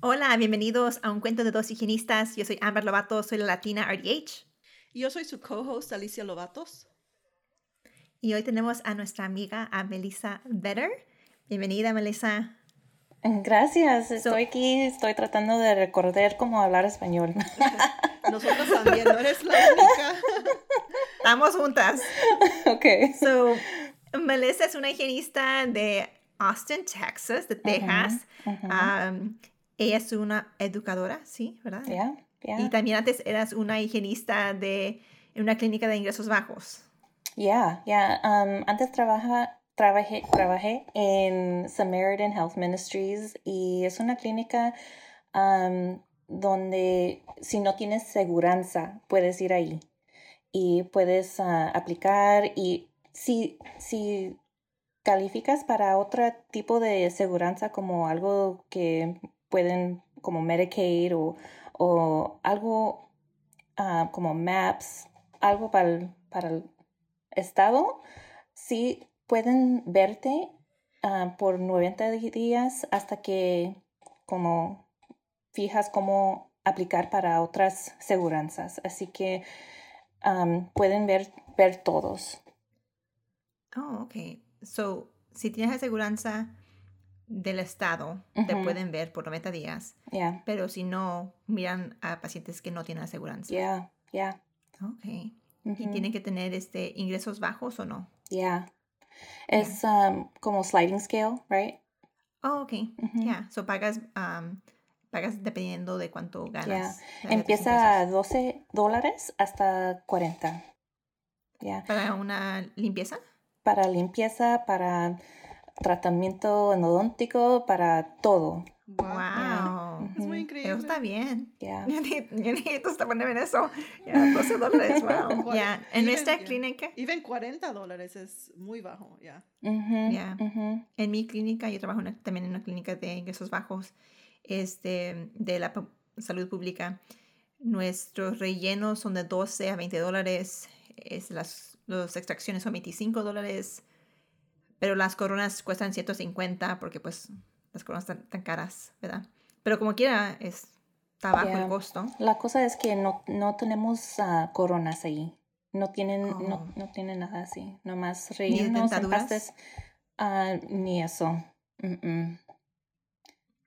Hola, bienvenidos a un cuento de dos higienistas. Yo soy Amber Lovato, soy la latina RDH. Y yo soy su co-host Alicia Lovatos. Y hoy tenemos a nuestra amiga, a Melissa Vetter. Bienvenida, Melissa. Gracias, estoy aquí, estoy tratando de recordar cómo hablar español. Nosotros también, no eres la única. Estamos juntas. Ok. So, Melissa es una higienista de Austin, Texas, de Texas. Um, ella es una educadora, ¿sí? ¿Verdad? Yeah, yeah. Y también antes eras una higienista de en una clínica de ingresos bajos. Yeah, yeah. Um, antes trabaja, trabajé, trabajé en Samaritan Health Ministries y es una clínica um, donde si no tienes seguranza puedes ir ahí y puedes uh, aplicar y si, si calificas para otro tipo de seguranza como algo que pueden como Medicaid o, o algo uh, como MAPS, algo para el, para el estado, sí pueden verte uh, por 90 días hasta que como fijas cómo aplicar para otras seguranzas. Así que pueden ver, ver todos. Oh, ok. So, si tienes aseguranza del estado, te pueden ver por 90 días. Yeah. Pero si no, miran a pacientes que no tienen aseguranza. Yeah, yeah. Ok. ¿Y tienen que tener este ingresos bajos o no? Yeah. Es um, como sliding scale, right? Oh, ok. Yeah. So pagas, um, pagas dependiendo de cuánto ganas. Yeah. Empieza a 12 dólares hasta 40. Yeah. ¿Para una limpieza? Para limpieza, para tratamiento endodóntico, para todo. Wow. Es muy increíble. Eso está bien. Yeah. Yo necesito estar en eso. Ya, 12 dólares, wow. Ya, en Even- nuestra yeah. clínica, Even 40 dólares es muy bajo, ya. Ujú, Ya. ujú. en mi clínica, yo trabajo una- también en una clínica de ingresos bajos este, de la salud pública. Nuestros rellenos son de 12 a 20 dólares. Es las, las extracciones son 25 dólares. Pero las coronas cuestan 150 porque pues las coronas están tan caras, ¿verdad? Pero como quiera, es, está bajo Yeah. el costo. La cosa es que no, no tenemos ah, coronas ahí. No tienen, Oh. no, no tienen nada así. Nomás ¿Ni rellenos, empastes, ah, ni eso.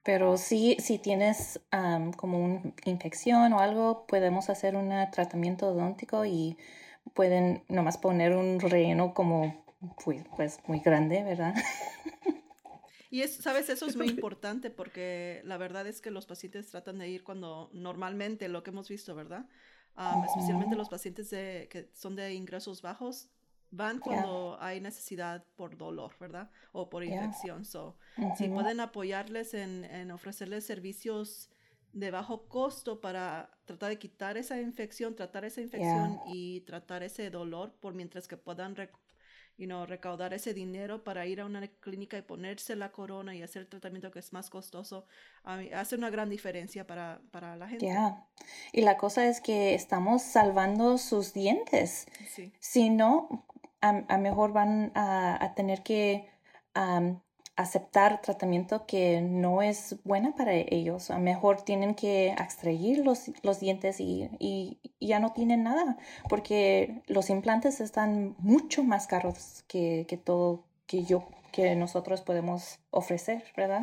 Pero sí, si tienes am, como una infección o algo, podemos hacer un tratamiento odontico y pueden nomás poner un relleno como pues, pues muy grande, ¿verdad? Y es, sabes, eso es muy importante porque la verdad es que los pacientes tratan de ir cuando normalmente lo que hemos visto, ¿verdad? Um, especialmente los pacientes de, que son de ingresos bajos van cuando hay necesidad por dolor, ¿verdad? O por Yeah. infección. So, si Ujú. pueden apoyarles en, en ofrecerles servicios de bajo costo para tratar de quitar esa infección, tratar esa infección y tratar ese dolor por mientras que puedan rec- you know, recaudar ese dinero para ir a una clínica y ponerse la corona y hacer el tratamiento que es más costoso, hace una gran diferencia para, para la gente. Ya. Y la cosa es que estamos salvando sus dientes. Sí. Si no, a, a mejor van a, a tener que aceptar tratamiento que no es buena para ellos. A mejor tienen que extraer los, los dientes y, y ya no tienen nada, porque los implantes están mucho más caros que, que todo que yo que nosotros podemos ofrecer, ¿verdad?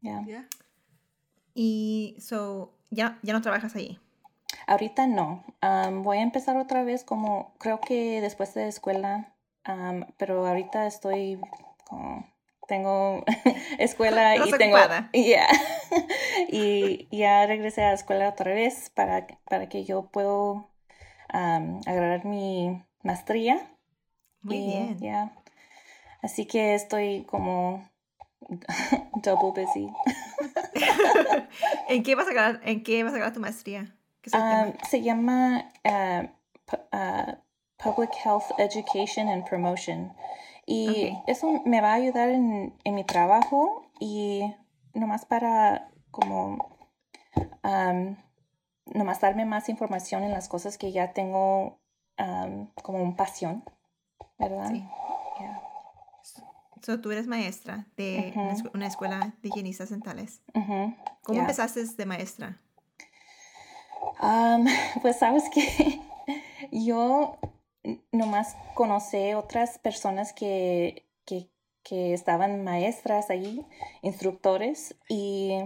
Ya. Yeah. Y so, ya, ya no trabajas ahí. Ahorita no. Voy a empezar otra vez como creo que después de escuela, pero ahorita estoy como tengo escuela y tengo. Yeah. y ya regresé a la escuela otra vez para, para que yo puedo am, agarrar mi maestría. Muy Y, bien. yeah. Así que estoy como double busy. ¿En qué vas a ganar, en qué vas a ganar tu maestría? ¿Qué es el Um, se llama uh, pu- uh, Public Health Education and Promotion. Y eso me va a ayudar en, en mi trabajo y nomás para como um, nomás darme más información en las cosas que ya tengo um, como un pasión, ¿verdad? Sí. Yeah. So, tú eres maestra de una, escuela de higienistas dentales. Ujú, ¿Cómo yeah. empezaste de maestra? Um, pues sabes que yo nomás conocí otras personas que, que, que estaban maestras ahí, instructores, y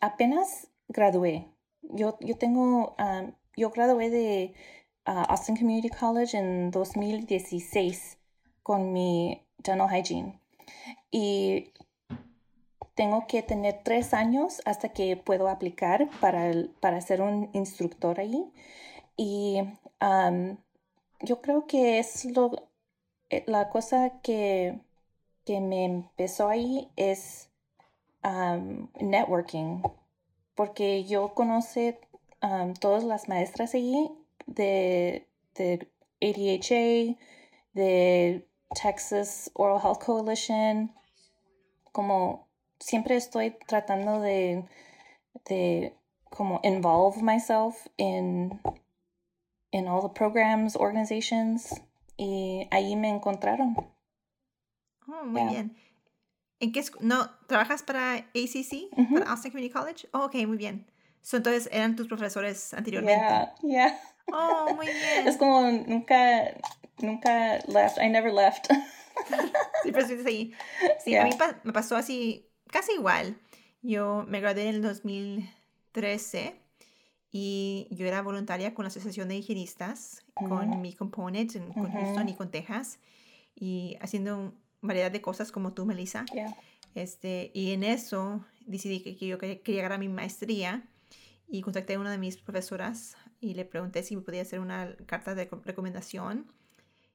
apenas gradué. Yo, yo tengo, yo gradué de uh, Austin Community College en 2016 con mi dental hygiene. Y tengo que tener tres años hasta que puedo aplicar para, el- para ser un instructor ahí. Y yo creo que es lo, eh, la cosa que, que me empezó ahí es am, networking, porque yo conocí am, todas las maestras allí de, de ADHA, de Texas Oral Health Coalition, como siempre estoy tratando de, de como involve myself in, in all the programs, organizations, y ahí me encontraron. Oh, muy Yeah. bien. ¿En qué no trabajas para ACC, para Austin Community College? Oh, ok, muy bien. So, entonces eran tus profesores anteriormente. Yeah, yeah. Oh, muy bien. Es como nunca, nunca left. I never left. Siempre estuviste ahí. Sí, Yeah. a mí pa- me pasó así, casi igual. Yo me gradué en el 2013 y yo era voluntaria con la Asociación de Higienistas, con Ujú. mi component en- con Ujú. Houston y con Texas, y haciendo variedad de cosas como tú, Melissa. Yeah. Este, y en eso decidí que, que yo quería, quería agarrar mi maestría y contacté a una de mis profesoras y le pregunté si me podía hacer una carta de co- recomendación.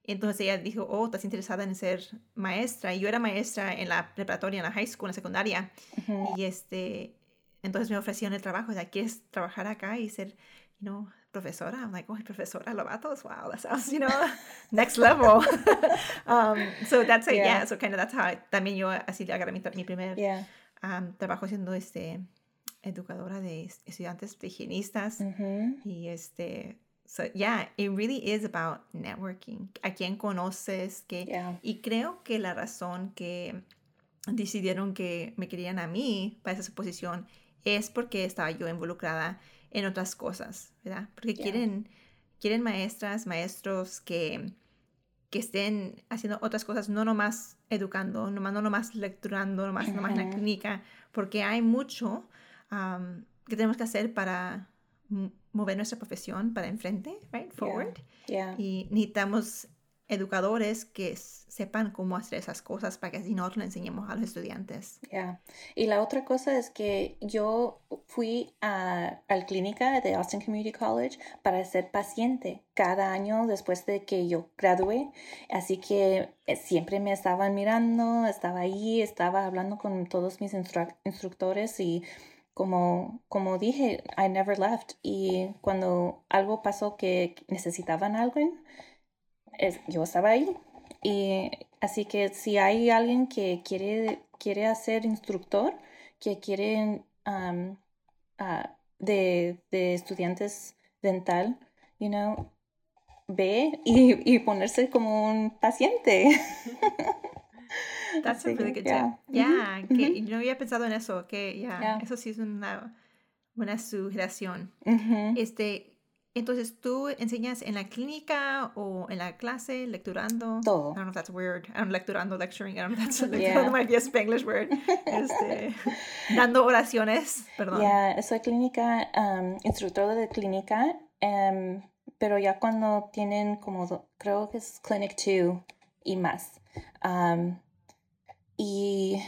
Entonces ella dijo, oh, estás interesada en ser maestra. Y yo era maestra en la preparatoria, en la high school, en la secundaria. Ujú. Y este, entonces me ofrecieron el trabajo. O sea, ¿quieres trabajar acá y ser, you know, profesora? I'm like, oh, profesora, Lovatos, wow, that sounds, you know, next level. um, so that's it, yeah. Yeah. So kind of that's how I- también yo así agarré mi, mi primer Yeah. um, trabajo siendo este, educadora de es- estudiantes de higienistas. Ujú. Y este, so yeah, it really is about networking. A quién conoces, que Yeah. y creo que la razón que decidieron que me querían a mí para esa posición es porque estaba yo involucrada en otras cosas, ¿verdad? Porque quieren, quieren maestras, maestros que, que estén haciendo otras cosas, no nomás educando, nomás, no nomás lecturando, nomás, nomás en la clínica, porque hay mucho que tenemos que hacer para mover nuestra profesión para enfrente, right? Forward. Yeah. Y necesitamos educadores que sepan cómo hacer esas cosas para que así nosotros le enseñemos a los estudiantes. Yeah. Y la otra cosa es que yo fui a, a la clínica de Austin Community College para ser paciente cada año después de que yo gradué. Así que eh, siempre me estaban mirando, estaba ahí, estaba hablando con todos mis instru- instructores y como, como dije, I never left. Y cuando algo pasó que necesitaban a alguien, es- yo estaba ahí. Y así que si hay alguien que quiere, quiere hacer instructor, que quiere um, ah, de, de estudiantes dental, you know, ve y, y ponerse como un paciente. That's a really good yeah. tip. Yeah, Ujú, que ujú. yo no había pensado en eso, que ya, Yeah. eso sí es una buena sugestión. Ujú. Este, entonces, ¿tú enseñas en la clínica o en la clase, lecturando? Todo. I don't know if that's weird. I'm lecturando, lecturing. I don't know if that's Yeah. might be a Spanglish word. Este, dando oraciones, perdón. Ya, soy clínica, um, instructora de clínica, em, pero ya cuando tienen como, creo que es Clinic 2 y más. Um, y,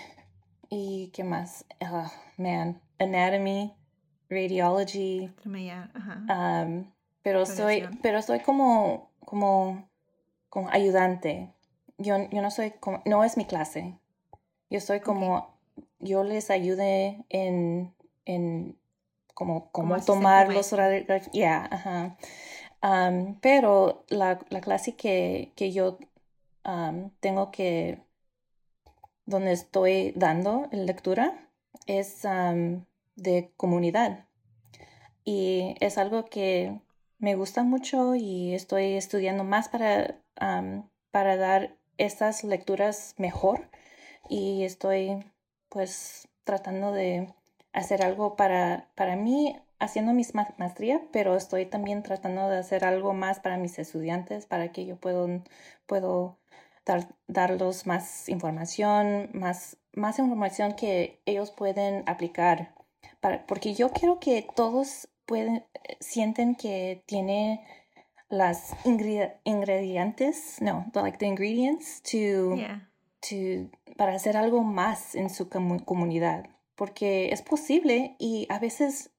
y, ¿qué más? Ah, man, Anatomy, Radiology, ajá. um, pero soy, pero soy como, como, como ayudante. Yo, yo no soy como, no es mi clase. Yo soy como yo les ayude en, en como, cómo tomar los ya, ajá. pero la, la, clase que, que yo tengo que, donde estoy dando lectura, es de comunidad. Y es algo que me gusta mucho y estoy estudiando más para, para dar estas lecturas mejor. Y estoy pues tratando de hacer algo para, para mí haciendo mi maestría, pero estoy también tratando de hacer algo más para mis estudiantes, para que yo puedo, puedo dar, darlos más información, más, más información que ellos pueden aplicar. Para, porque yo quiero que todos pueden, sienten que tiene las ingredientes, no, like the ingredients to, to, para hacer algo más en su comunidad porque es posible y a veces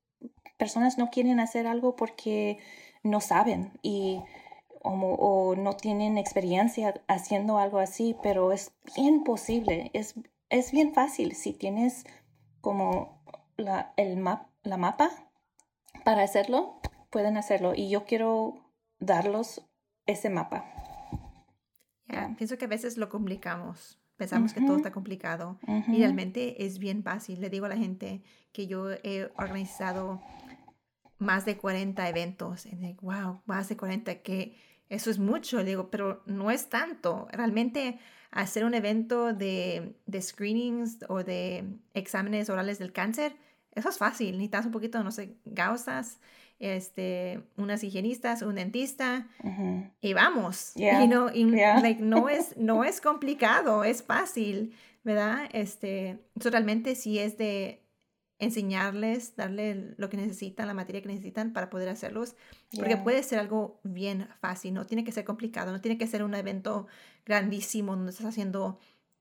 personas no quieren hacer algo porque no saben y o, no tienen experiencia haciendo algo así, pero es bien posible, es, es bien fácil si tienes como la, el map, la mapa para hacerlo, pueden hacerlo y yo quiero darlos ese mapa. Pienso que a veces lo complicamos Pensamos que todo está complicado y realmente es bien fácil. Le digo a la gente que yo he organizado más de 40 eventos. Y digo, wow, más de 40, que eso es mucho. Le digo, pero no es tanto. Realmente hacer un evento de, de screenings o de exámenes orales del cáncer, eso es fácil. Necesitas un poquito, no sé, gausas este, unas higienistas, un dentista y vamos. y no, no, es, no es complicado, es fácil, ¿verdad? Este, eso realmente sí es de enseñarles, darle lo que necesitan, la materia que necesitan para poder hacerlos, porque puede ser algo bien fácil, no tiene que ser complicado, no tiene que ser un evento grandísimo donde estás haciendo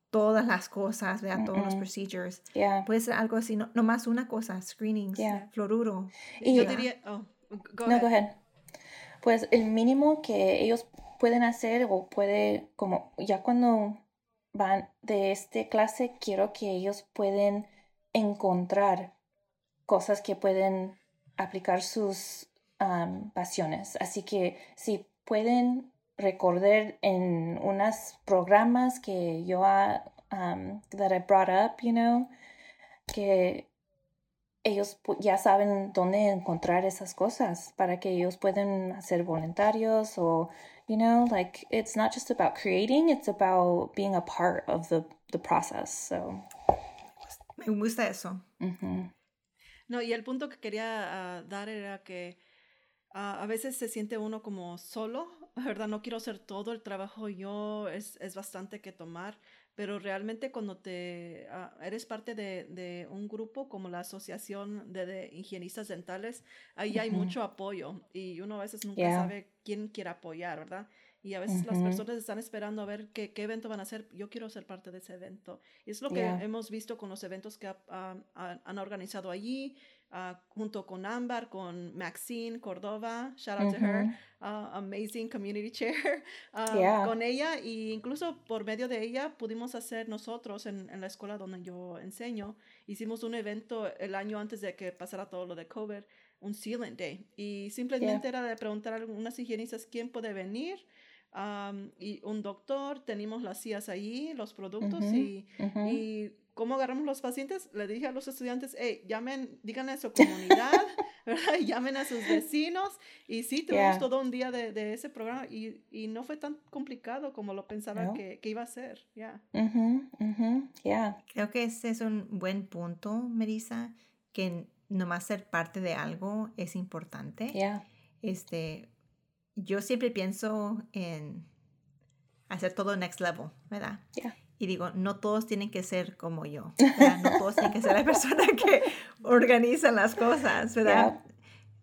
todas las cosas, ¿verdad? Todos los procedures. Puede ser algo así, no, más una cosa, screenings, fluoruro. Y yo diría, oh, go no, ahead. Pues el mínimo que ellos pueden hacer o puede, como ya cuando van de este clase, quiero que ellos pueden encontrar cosas que pueden aplicar sus pasiones. Así que si pueden recordar en unos programas que yo um, that I brought up, you know, que ellos ya saben dónde encontrar esas cosas para que ellos puedan hacer voluntarios o you know like it's not just about creating it's about being a part of the, the process so. Me gusta eso. No y el punto que quería ah, dar era que ah, a veces se siente uno como solo ¿verdad? No quiero hacer todo el trabajo yo, es, es bastante que tomar, pero realmente cuando te ah, eres parte de, de, un grupo como la Asociación de, Higienistas Dentales, ahí hay mucho apoyo y uno a veces nunca sabe quién quiere apoyar, ¿verdad? Y a veces las personas están esperando a ver qué, qué, evento van a hacer. Yo quiero ser parte de ese evento. Y es lo que hemos visto con los eventos que han organizado allí. Ah, junto con Ámbar, con Maxine Cordova, shout out to her, uh, amazing community chair, uh, con ella. E incluso por medio de ella pudimos hacer nosotros en, en, la escuela donde yo enseño, hicimos un evento el año antes de que pasara todo lo de COVID, un Sealant Day. Y simplemente era de preguntar a algunas higienistas quién puede venir. Um, y un doctor, tenemos las sillas allí, los productos y, y ¿Cómo agarramos los pacientes? Le dije a los estudiantes, hey, llamen, díganle a su comunidad, ¿verdad? llamen a sus vecinos. Y sí, tuvimos todo un día de, de ese programa y, y, no fue tan complicado como lo pensaba que, que, iba a ser. Ya. Yeah. Creo que ese es un buen punto, Melissa, que nomás ser parte de algo es importante. Yeah. Este, yo siempre pienso en hacer todo next level, ¿verdad? Yeah y digo, no todos tienen que ser como yo, no todos tienen que ser la persona que organiza las cosas, ¿verdad?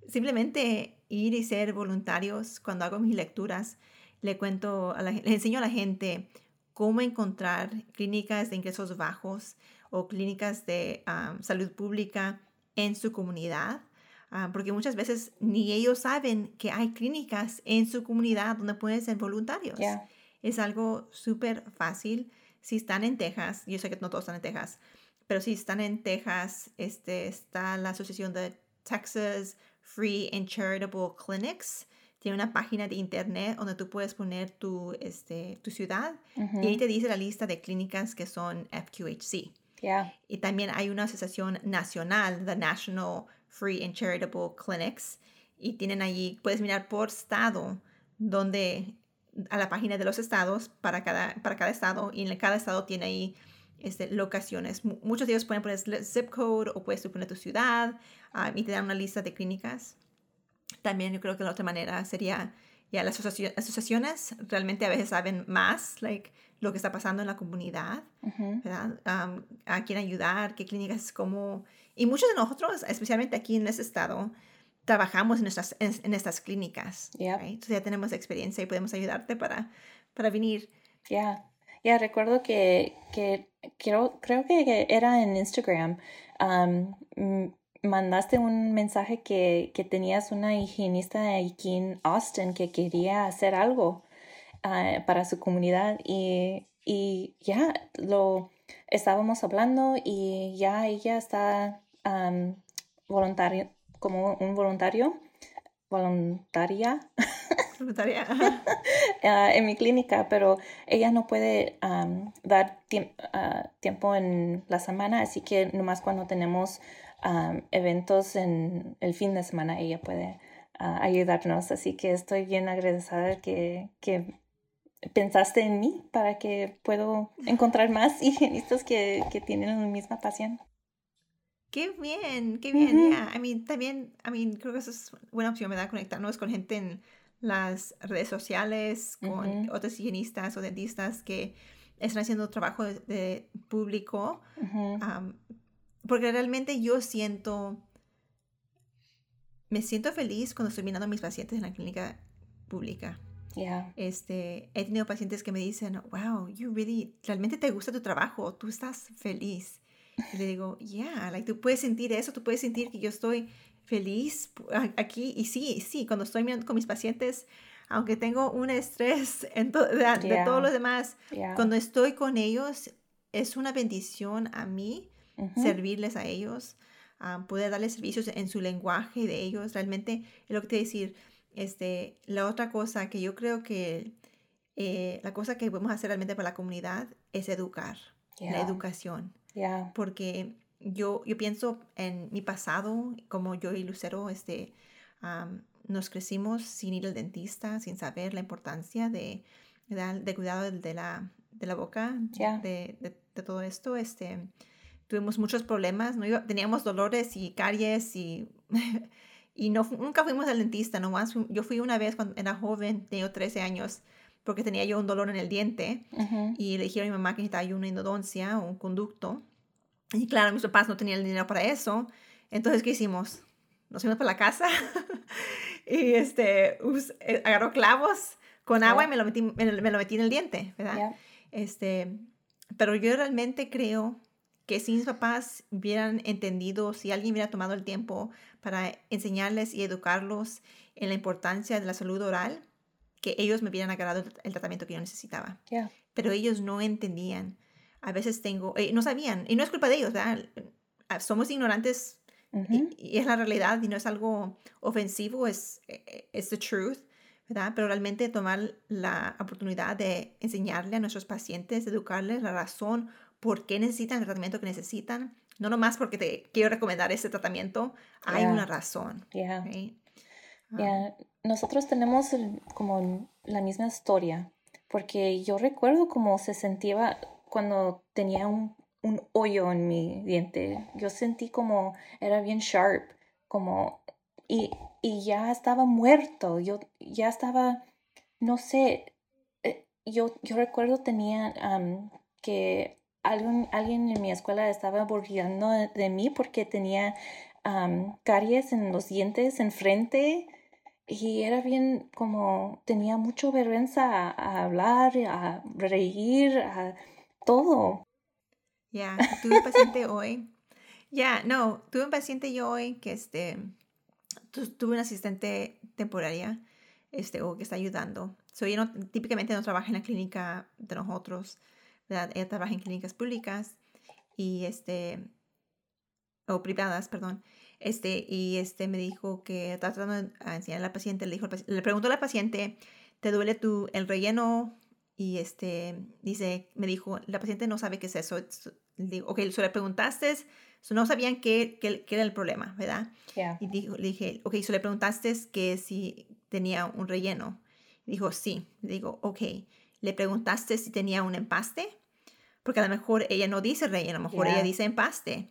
Simplemente ir y ser voluntarios. Cuando hago mis lecturas, le cuento, a la, le enseño a la gente cómo encontrar clínicas de ingresos bajos o clínicas de salud pública en su comunidad. Ah, porque muchas veces ni ellos saben que hay clínicas en su comunidad donde pueden ser voluntarios. Es algo súper fácil si están en Texas, yo sé que no todos están en Texas, pero si están en Texas, este, está la Asociación de Texas Free and Charitable Clinics. Tiene una página de internet donde tú puedes poner tu, este, tu ciudad y ahí te dice la lista de clínicas que son FQHC. Y también hay una asociación nacional, the National Free and Charitable Clinics, y tienen allí, puedes mirar por estado, donde a la página de los estados para cada, para cada estado, y en cada estado tiene ahí este, locaciones. muchos de ellos pueden poner zip code o puedes poner tu ciudad ah, y te dan una lista de clínicas. También yo creo que la otra manera sería, ya las asociaciones realmente a veces saben más, like, lo que está pasando en la comunidad, a quién ayudar, qué clínicas, cómo... Y muchos de nosotros, especialmente aquí en este estado, trabajamos en, estas, en, estas clínicas. Entonces ya tenemos experiencia y podemos ayudarte para, para venir. Ya, ya recuerdo que, que creo, creo que era en Instagram. mandaste un mensaje que, que, tenías una higienista aquí en Austin que quería hacer algo ah, para su comunidad y, y ya lo estábamos hablando y ya ella está voluntaria, como un voluntario, voluntaria, voluntaria. Ah, en mi clínica, pero ella no puede dar ah, tiempo en la semana, así que nomás cuando tenemos eventos en el fin de semana ella puede ah, ayudarnos. Así que estoy bien agradecida que, que pensaste en mí para que puedo encontrar más higienistas que, que tienen la misma pasión. Qué bien, qué bien, ya. I mean, también, I mean, creo que eso es buena opción, ¿verdad? Conectarnos con gente en las redes sociales, con otros higienistas o dentistas que están haciendo trabajo de, público. porque realmente yo siento, me siento feliz cuando estoy mirando a mis pacientes en la clínica pública. Yeah. Este, he tenido pacientes que me dicen, wow, you really, realmente te gusta tu trabajo, tú estás feliz. Y le digo, yeah, like, tú puedes sentir eso, tú puedes sentir que yo estoy feliz aquí. Y sí, sí, cuando estoy mirando con mis pacientes, aunque tengo un estrés en de, todos los demás, cuando estoy con ellos, es una bendición a mí servirles a ellos, poder darles servicios en su lenguaje de ellos. Realmente es lo que te voy a decir. Este, la otra cosa que yo creo que eh, la cosa que podemos hacer realmente para la comunidad es educar, la educación. Porque yo, yo pienso en mi pasado, como yo y Lucero, este, nos crecimos sin ir al dentista, sin saber la importancia de, de, cuidado de la, de la boca, de, de, todo esto. Este, tuvimos muchos problemas, ¿no? teníamos dolores y caries y, y no, nunca fuimos al dentista, nomás yo fui una vez cuando era joven, tenía 13 años, porque tenía yo un dolor en el diente y le dijeron a mi mamá que necesitaba una endodoncia o un conducto. Y claro, mis papás no tenían el dinero para eso. Entonces, ¿qué hicimos? Nos fuimos para la casa y este, eh, agarró clavos con agua y me lo, metí, me, lo metí en el diente, ¿verdad? Este, pero yo realmente creo que si mis papás hubieran entendido, si alguien hubiera tomado el tiempo para enseñarles y educarlos en la importancia de la salud oral, que ellos me hubieran agarrado el tratamiento que yo necesitaba. Pero ellos no entendían. A veces tengo, eh, no sabían, y no es culpa de ellos, ¿verdad? Ah, somos ignorantes y, es la realidad y no es algo ofensivo, es, es the truth, ¿verdad? Pero realmente tomar la oportunidad de enseñarle a nuestros pacientes, educarles la razón por qué necesitan el tratamiento que necesitan, no nomás porque te quiero recomendar ese tratamiento, hay una razón. Yeah. Nosotros tenemos como la misma historia, porque yo recuerdo cómo se sentía cuando tenía un, un hoyo en mi diente. Yo sentí como era bien sharp, como y, y ya estaba muerto. Yo ya estaba, no sé, eh, yo, yo recuerdo tenía que alguien, alguien en mi escuela estaba burlando de, mí porque tenía caries en los dientes enfrente y era bien como tenía mucho vergüenza a, hablar, a reír, a todo. Ya, tuve un paciente hoy. Ya, no, tuve un paciente yo hoy que este, tuve una asistente temporaria este, o que está ayudando. So, no, típicamente no trabaja en la clínica de nosotros, ¿verdad? Ella trabaja en clínicas públicas y este, o privadas, perdón, este, y este me dijo que estaba tratando de enseñar a la paciente, le, dijo, le preguntó a la paciente, ¿te duele tu, el relleno? Y este, dice, me dijo, la paciente no sabe qué es eso. Le digo, ok, so le preguntaste, no sabían qué, qué, qué, era el problema, ¿verdad? Y dijo, le dije, ok, so le preguntaste que si tenía un relleno. Dijo, sí. Le digo, ok, le preguntaste si tenía un empaste porque a lo mejor ella no dice relleno, a lo mejor ella dice empaste.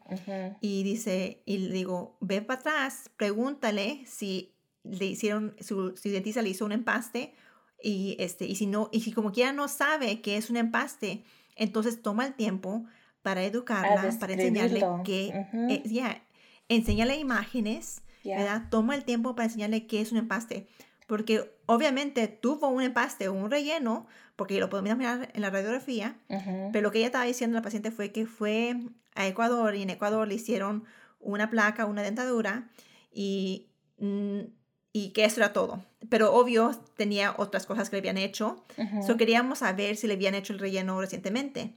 Y dice, y le digo, ve para atrás, pregúntale si le hicieron, su, su, dentista le hizo un empaste y, este, y si no, y si como quiera no sabe qué es un empaste, entonces toma el tiempo para educarla, para enseñarle que, eh, ya, enséñale imágenes, ¿verdad? Toma el tiempo para enseñarle qué es un empaste porque obviamente tuvo un empaste o un relleno, porque lo podemos mirar en la radiografía, pero lo que ella estaba diciendo a la paciente fue que fue a Ecuador y en Ecuador le hicieron una placa, una dentadura y, mm, y que eso era todo. Pero obvio tenía otras cosas que le habían hecho, so queríamos saber si le habían hecho el relleno recientemente.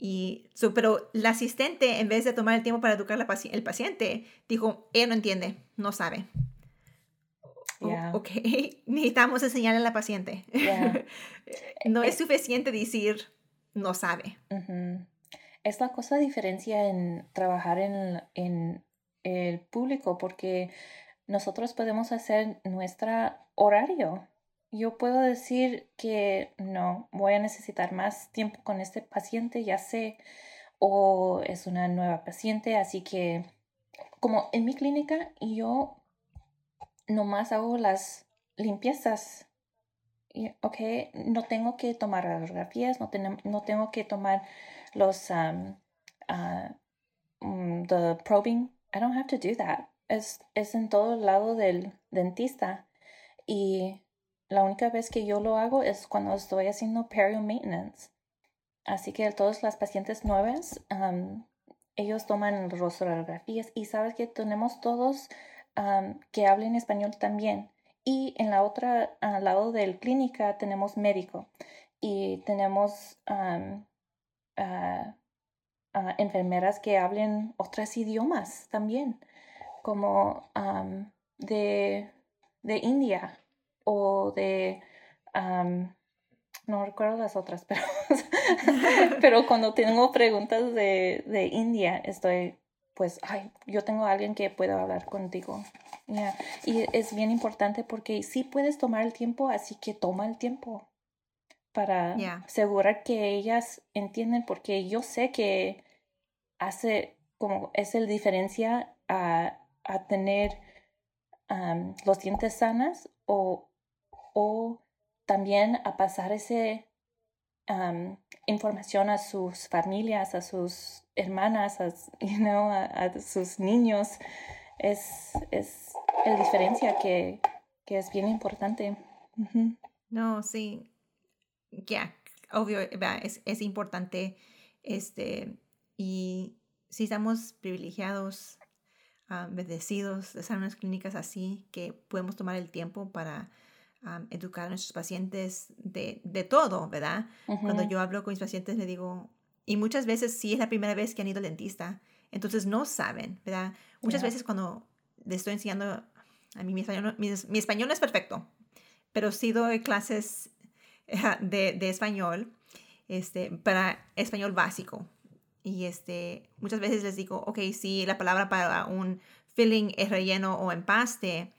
Y, pero la asistente, en vez de tomar el tiempo para educar al paciente, dijo, ella no entiende, no sabe. Ok, necesitamos enseñarle a la paciente. no es eh, suficiente decir no sabe. Es la cosa diferencia en trabajar en, en el público porque nosotros podemos hacer nuestro horario. Yo puedo decir que no, voy a necesitar más tiempo con este paciente, ya sé, o es una nueva paciente, así que como en mi clínica yo nomás hago las limpiezas. Ok, no tengo que tomar radiografías, no, no tengo que tomar los um, uh, the probing. I don't have to do that. Es, es en todo el lado del dentista. Y la única vez que yo lo hago es cuando estoy haciendo perio maintenance. Así que todas las pacientes nuevas, um, ellos toman radiografías y sabes que tenemos todos que hablen español también. Y en la otra, al lado del clínica, tenemos médico y tenemos enfermeras que hablen otros idiomas también, como de, de, India o de... no recuerdo las otras, pero, pero cuando tengo preguntas de, de India, estoy pues, ay, yo tengo a alguien que pueda hablar contigo. Y es bien importante porque sí puedes tomar el tiempo, así que toma el tiempo para asegurar que ellas entienden, porque yo sé que hace como es el diferencia a, a tener los dientes sanas o, o también a pasar ese información a sus familias, a sus hermanas, a, you know, a, sus niños. Es, es la diferencia que, que es bien importante. No, sí. Ya, obvio, es, es importante. Este, y si estamos privilegiados, bendecidos de estar en unas clínicas así, que podemos tomar el tiempo para educar a nuestros pacientes de, de todo, ¿verdad? Cuando yo hablo con mis pacientes le digo, y muchas veces sí es la primera vez que han ido al dentista, entonces no saben, ¿verdad? Muchas veces cuando les estoy enseñando, a mí mi español, mi, español no es perfecto, pero sí doy clases de, de español este, para español básico. Y este, muchas veces les digo, ok, sí, la palabra para un filling es relleno o empaste,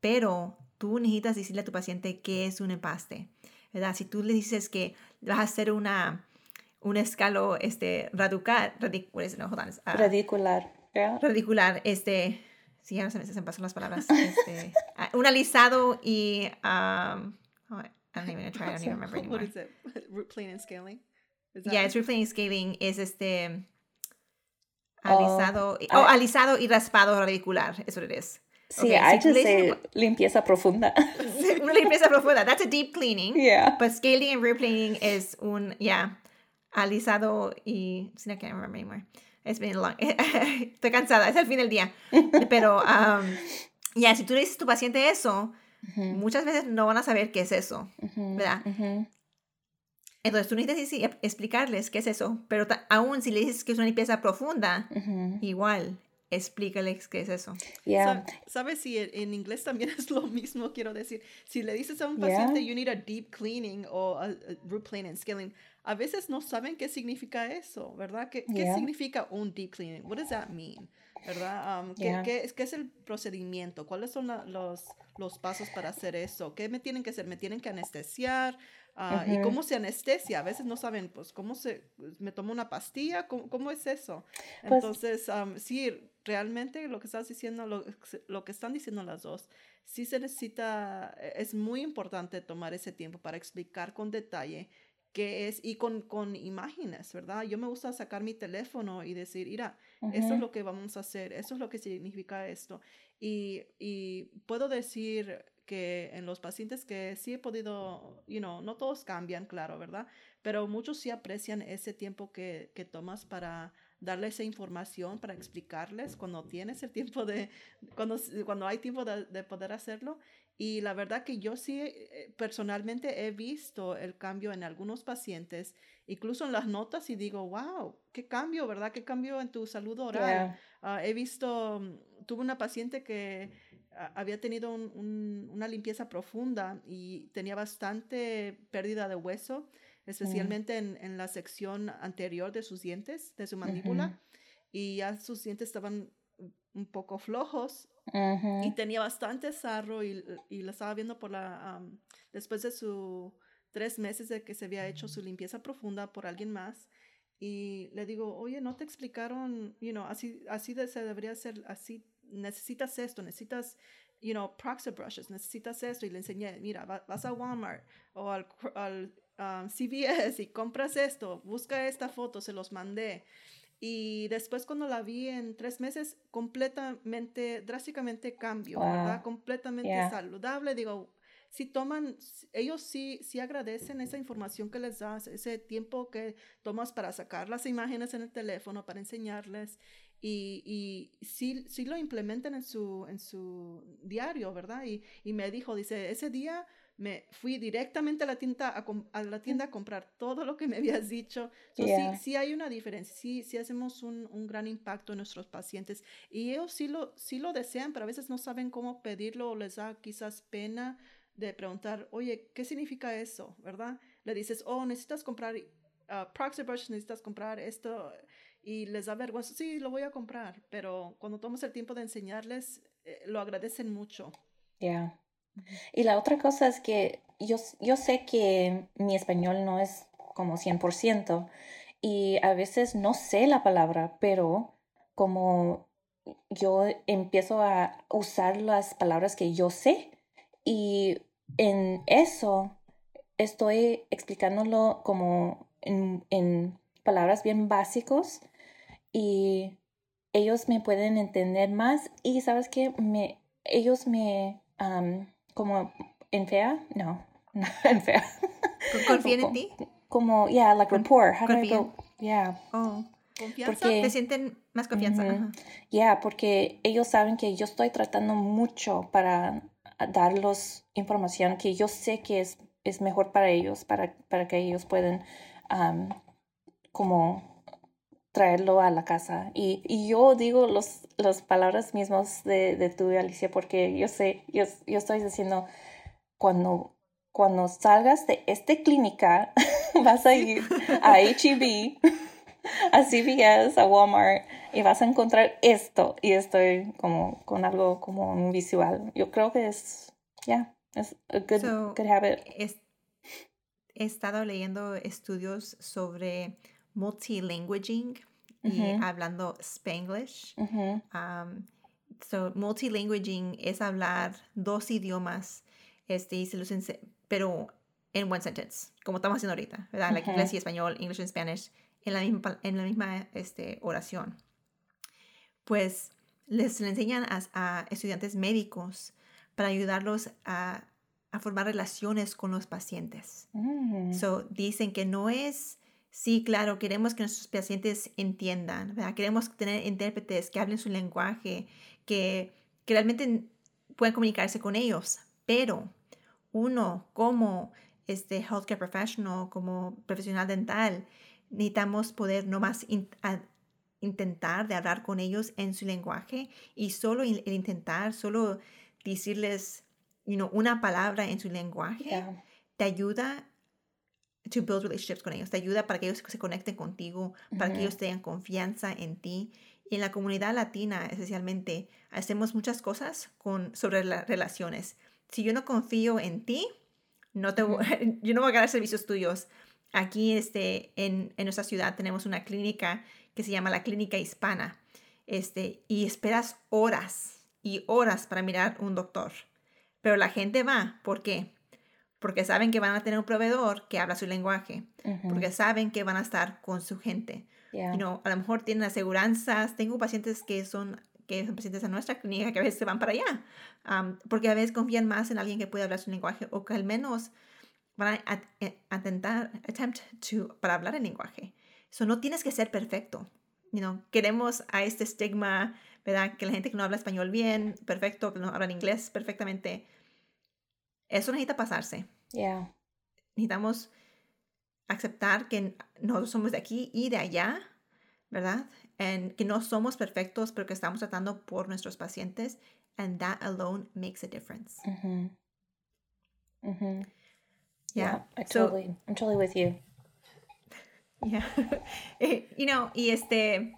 pero tú necesitas decirle a tu paciente qué es un empaste, ¿verdad? Si tú le dices que vas a hacer una, un escalo este, radical, no, ah, radicular, radicular, este, sí, ya no se me hacen pasar las palabras, este, ah, un alisado y, um, oh, I don't even try, I don't even remember anymore. What is it? Root plane and scaling? yeah, it's root plane and scaling, es este, alisado, oh, oh alisado y raspado radicular, es what it is. Sí, okay, I just say limpieza profunda. limpieza profunda. That's a deep cleaning. Yeah. But scaling and replanting is un, yeah, alisado y, I can't remember anymore. It's been long. Estoy cansada, es el fin del día. Pero, um, ya, si tú le dices a tu paciente eso, muchas veces no van a saber qué es eso, ¿verdad? Entonces tú necesitas explicarles qué es eso, pero aún si le dices que es una limpieza profunda, igual explícales qué es eso. ¿Sabes si en, inglés también es lo mismo? Quiero decir, si le dices a un paciente, you need a deep cleaning o a, root plane and scaling, a veces no saben qué significa eso, ¿verdad? ¿Qué, ¿qué significa un deep cleaning? What does that mean? ¿Verdad? Um, ¿qué, qué, es, ¿qué, es, el procedimiento? ¿Cuáles son los, los pasos para hacer eso? ¿Qué me tienen que hacer? ¿Me tienen que anestesiar? Ah, ¿Y cómo se anestesia? A veces no saben, pues, ¿cómo se, me tomo una pastilla? ¿Cómo, cómo es eso? Pues Entonces, sí, realmente lo que estás diciendo, lo, lo, que están diciendo las dos, sí se necesita, e, es muy importante tomar ese tiempo para explicar con detalle qué es y con, con imágenes, ¿verdad? Yo me gusta sacar mi teléfono y decir, mira, eso es lo que vamos a hacer, eso es lo que significa esto. Y, y puedo decir que en los pacientes que sí he podido, you know, no todos cambian, claro, ¿verdad? Pero muchos sí aprecian ese tiempo que, que tomas para darle esa información, para explicarles cuando tienes el tiempo de, cuando, cuando hay tiempo de, de poder hacerlo. Y la verdad que yo sí eh, personalmente he visto el cambio en algunos pacientes, incluso en las notas, y digo, wow, qué cambio, ¿verdad? Qué cambio en tu salud oral. Ah, he visto, mm, tuve una paciente que había tenido una limpieza profunda y tenía bastante pérdida de hueso, especialmente en, la sección anterior de sus dientes, de su mandíbula, y ya sus dientes estaban un poco flojos y tenía bastante sarro y, y la estaba viendo por la, después de su tres meses de que se había hecho su limpieza profunda por alguien más. Y le digo, oye, ¿no te explicaron, you know, así, así de, se debería hacer, así necesitas esto, necesitas, you know, proxy brushes, necesitas esto. Y le enseñé, mira, vas a Walmart o al, al um, CVS y compras esto, busca esta foto, se los mandé. Y después cuando la vi en tres meses, completamente, drásticamente cambio, ¿verdad? Completamente saludable. Digo, si toman, ellos sí, sí agradecen esa información que les das, ese tiempo que tomas para sacar las imágenes en el teléfono, para enseñarles y, y sí, sí, lo implementan en su, en su diario, ¿verdad? Y, y, me dijo, dice, ese día me fui directamente a la tienda a, a, la tienda a comprar todo lo que me habías dicho. sí, sí hay una diferencia, sí, sí hacemos un, un, gran impacto en nuestros pacientes y ellos sí lo, sí lo desean, pero a veces no saben cómo pedirlo o les da quizás pena de preguntar, oye, ¿qué significa eso? ¿Verdad? Le dices, oh, necesitas comprar uh, proxy brush, necesitas comprar esto y les da vergüenza, sí, lo voy a comprar, pero cuando tomas el tiempo de enseñarles, eh, lo agradecen mucho. Ya. Y la otra cosa es que yo, yo sé que mi español no es como 100% y a veces no sé la palabra, pero como yo empiezo a usar las palabras que yo sé y en eso estoy explicándolo como en, en palabras bien básicos y ellos me pueden entender más y sabes que me ellos me como en fea no no en fea. Confían en ti como yeah like rapport. How do I go yeah. Oh. Confianza, porque, te sienten más confianza. Ya, yeah, porque ellos saben que yo estoy tratando mucho para darles información que yo sé que es, es mejor para ellos, para, para que ellos puedan como traerlo a la casa. Y, y yo digo los, las palabras mismas de, de tu Alicia, porque yo sé, yo, yo estoy diciendo, cuando, cuando salgas de esta clínica, vas a ir a HEB, a CVS, a Walmart, y vas a encontrar esto. Y estoy como con algo como un visual. Yo creo que es, ya, es a good, good habit. he estado leyendo estudios sobre multilinguaging y hablando spanglish. Um, so, multilinguaging es hablar dos idiomas, este, y se los pero en one sentence, como estamos haciendo ahorita, ¿verdad? inglés y español, English and Spanish, en la misma, en la misma este, oración. Pues les enseñan a, estudiantes médicos para ayudarlos a, a, formar relaciones con los pacientes. Mm. So, dicen que no es Sí, claro, queremos que nuestros pacientes entiendan, ¿verdad? Queremos tener intérpretes que hablen su lenguaje, que, realmente puedan comunicarse con ellos, pero uno como este healthcare professional, como profesional dental, necesitamos poder no más intentar de hablar con ellos en su lenguaje y solo el, intentar, solo decirles you una palabra en su lenguaje, te ayuda to build relationships con ellos, te ayuda para que ellos se conecten contigo, para que ellos tengan confianza en ti. Y en la comunidad latina, especialmente, hacemos muchas cosas con, sobre las relaciones. Si yo no confío en ti, no te yo no voy a ganar servicios tuyos. Aquí este, en, en, nuestra ciudad tenemos una clínica que se llama la Clínica Hispana. Este, y esperas horas y horas para mirar un doctor. Pero la gente va, ¿por qué? Porque saben que van a tener un proveedor que habla su lenguaje, porque saben que van a estar con su gente. You know, a lo mejor tienen aseguranzas. Tengo pacientes que son que son pacientes en nuestra clínica que a veces se van para allá, porque a veces confían más en alguien que puede hablar su lenguaje o que al menos van a, intentar, attempt to, para hablar el lenguaje. Eso no tienes que ser perfecto. You know, queremos a este estigma, ¿verdad? Que la gente que no habla español bien, perfecto, que no habla inglés perfectamente, eso necesita pasarse. Yeah. Necesitamos aceptar que nosotros somos de aquí y de allá, ¿verdad? En que no somos perfectos, pero que estamos tratando por nuestros pacientes. And that alone makes a difference. Mm-hmm. Mm-hmm. Yeah. I totally, I'm totally with you. Yeah. Eh, you know, y este,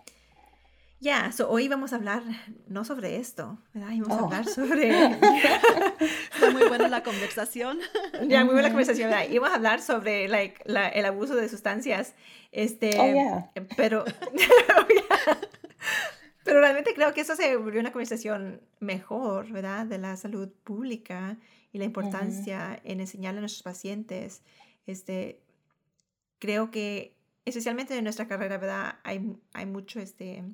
ya, so hoy vamos a hablar no sobre esto, ¿verdad? Vamos a oh. hablar sobre... Está muy buena la conversación. Ya, muy buena la conversación, ¿verdad? Y vamos a hablar sobre like, la, el abuso de sustancias, este, oh, pero... Pero realmente creo que eso se volvió una conversación mejor, ¿verdad? De la salud pública y la importancia en enseñarle a nuestros pacientes. Este, creo que especialmente en nuestra carrera, ¿verdad? Hay, hay mucho este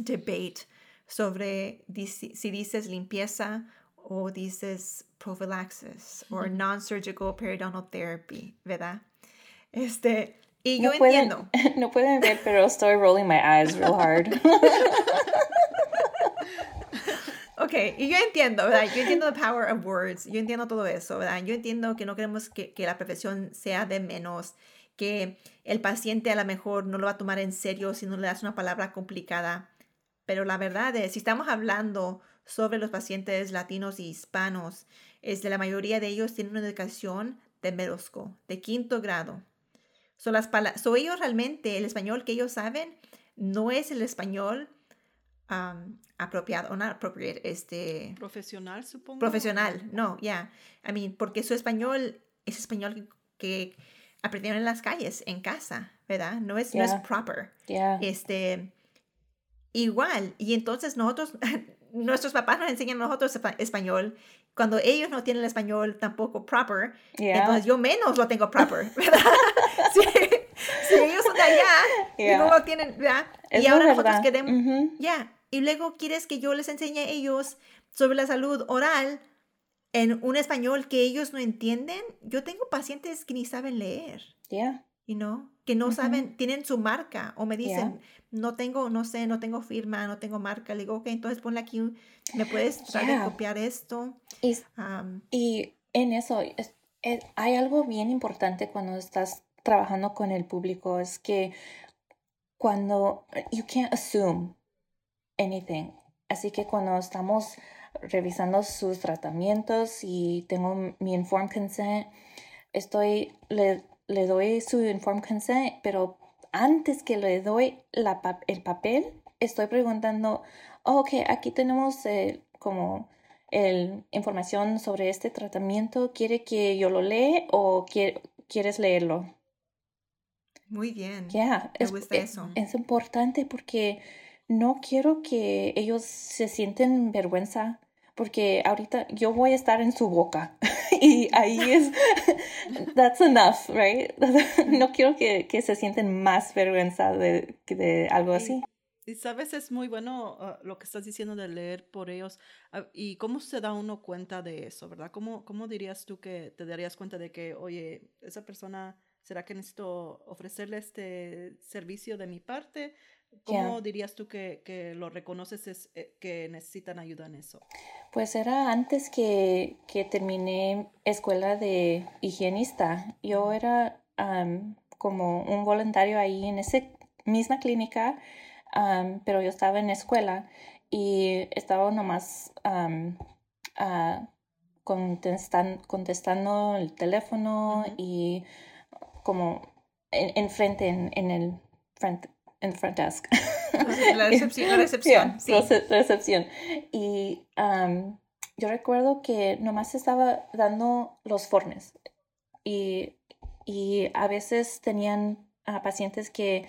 debate sobre si dices limpieza o dices prophylaxis o non-surgical periodontal therapy, ¿verdad? Este, y yo entiendo. no pueden ver, pero estoy rolling my eyes real hard. ok, y yo entiendo, ¿verdad? Yo entiendo the power of words, yo entiendo todo eso, ¿verdad? Yo entiendo que no queremos que, que la profesión sea de menos que el paciente a lo mejor no lo va a tomar en serio si no le das una palabra complicada. Pero la verdad es, si estamos hablando sobre los pacientes latinos y hispanos, es de la mayoría de ellos tienen una educación de merosco, de quinto grado. Son las so ellos realmente, el español que ellos saben, no es el español apropiado, o no appropriate, este... Profesional, supongo. Profesional, no, ya. I mean, porque su español es español que aprendieron en las calles, en casa, ¿verdad? No es, no es proper. Este, igual, y entonces nosotros, nuestros papás nos enseñan a nosotros español, cuando ellos no tienen el español tampoco proper, entonces yo menos lo tengo proper, ¿verdad? si, ellos son de allá y no lo tienen, ¿verdad? y ahora nosotros queremos, ya, y luego quieres que yo les enseñe a ellos sobre la salud oral, en un español que ellos no entienden. Yo tengo pacientes que ni saben leer. Yeah. You know, que no saben, tienen su marca o me dicen, no tengo, no sé, no tengo firma, no tengo marca. Le digo, ok, entonces ponle aquí, ¿me puedes copiar esto? Y, en eso, hay algo bien importante cuando estás trabajando con el público, es que cuando, you can't assume anything. Así que cuando estamos revisando sus tratamientos y tengo mi informed consent, estoy, le, le doy su informed consent, pero antes que le doy la, el papel, estoy preguntando, oh, ok, aquí tenemos eh, como el, información sobre este tratamiento, ¿quiere que yo lo lea o quieres leerlo? Muy bien. Ya, es, eso. es importante porque no quiero que ellos se sienten vergüenza porque ahorita yo voy a estar en su boca y ahí es, that's enough, right? no quiero que, que, se sienten más vergüenza de, de algo así. Y, sabes, es muy bueno ah, lo que estás diciendo de leer por ellos. Ah, ¿Y cómo se da uno cuenta de eso, verdad? ¿Cómo, ¿Cómo dirías tú que te darías cuenta de que, oye, esa persona, ¿será que necesito ofrecerle este servicio de mi parte? ¿Cómo dirías tú que, que lo reconoces es, eh, que necesitan ayuda en eso? Pues era antes que, que terminé escuela de higienista. Yo era como un voluntario ahí en esa misma clínica, pero yo estaba en escuela y estaba nomás uh, contestando el teléfono y como enfrente en, en, el front, en front desk. La recepción. La recepción, sí. recepción. Y yo recuerdo que nomás estaba dando los formes y, y a veces tenían pacientes que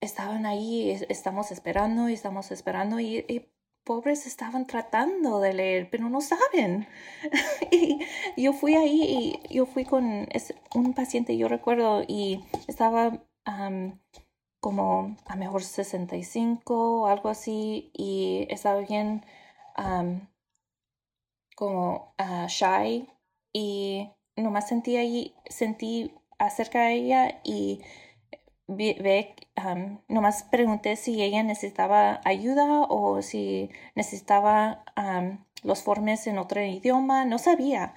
estaban ahí, estamos esperando y estamos esperando y, y pobres estaban tratando de leer, pero no saben. y yo fui ahí y yo fui con un paciente, yo recuerdo, y estaba como a mejor 65 o algo así, y estaba bien como uh, shy, y nomás sentí ahí, sentí acerca de ella y ve, um, nomás pregunté si ella necesitaba ayuda o si necesitaba los formes en otro idioma, no sabía.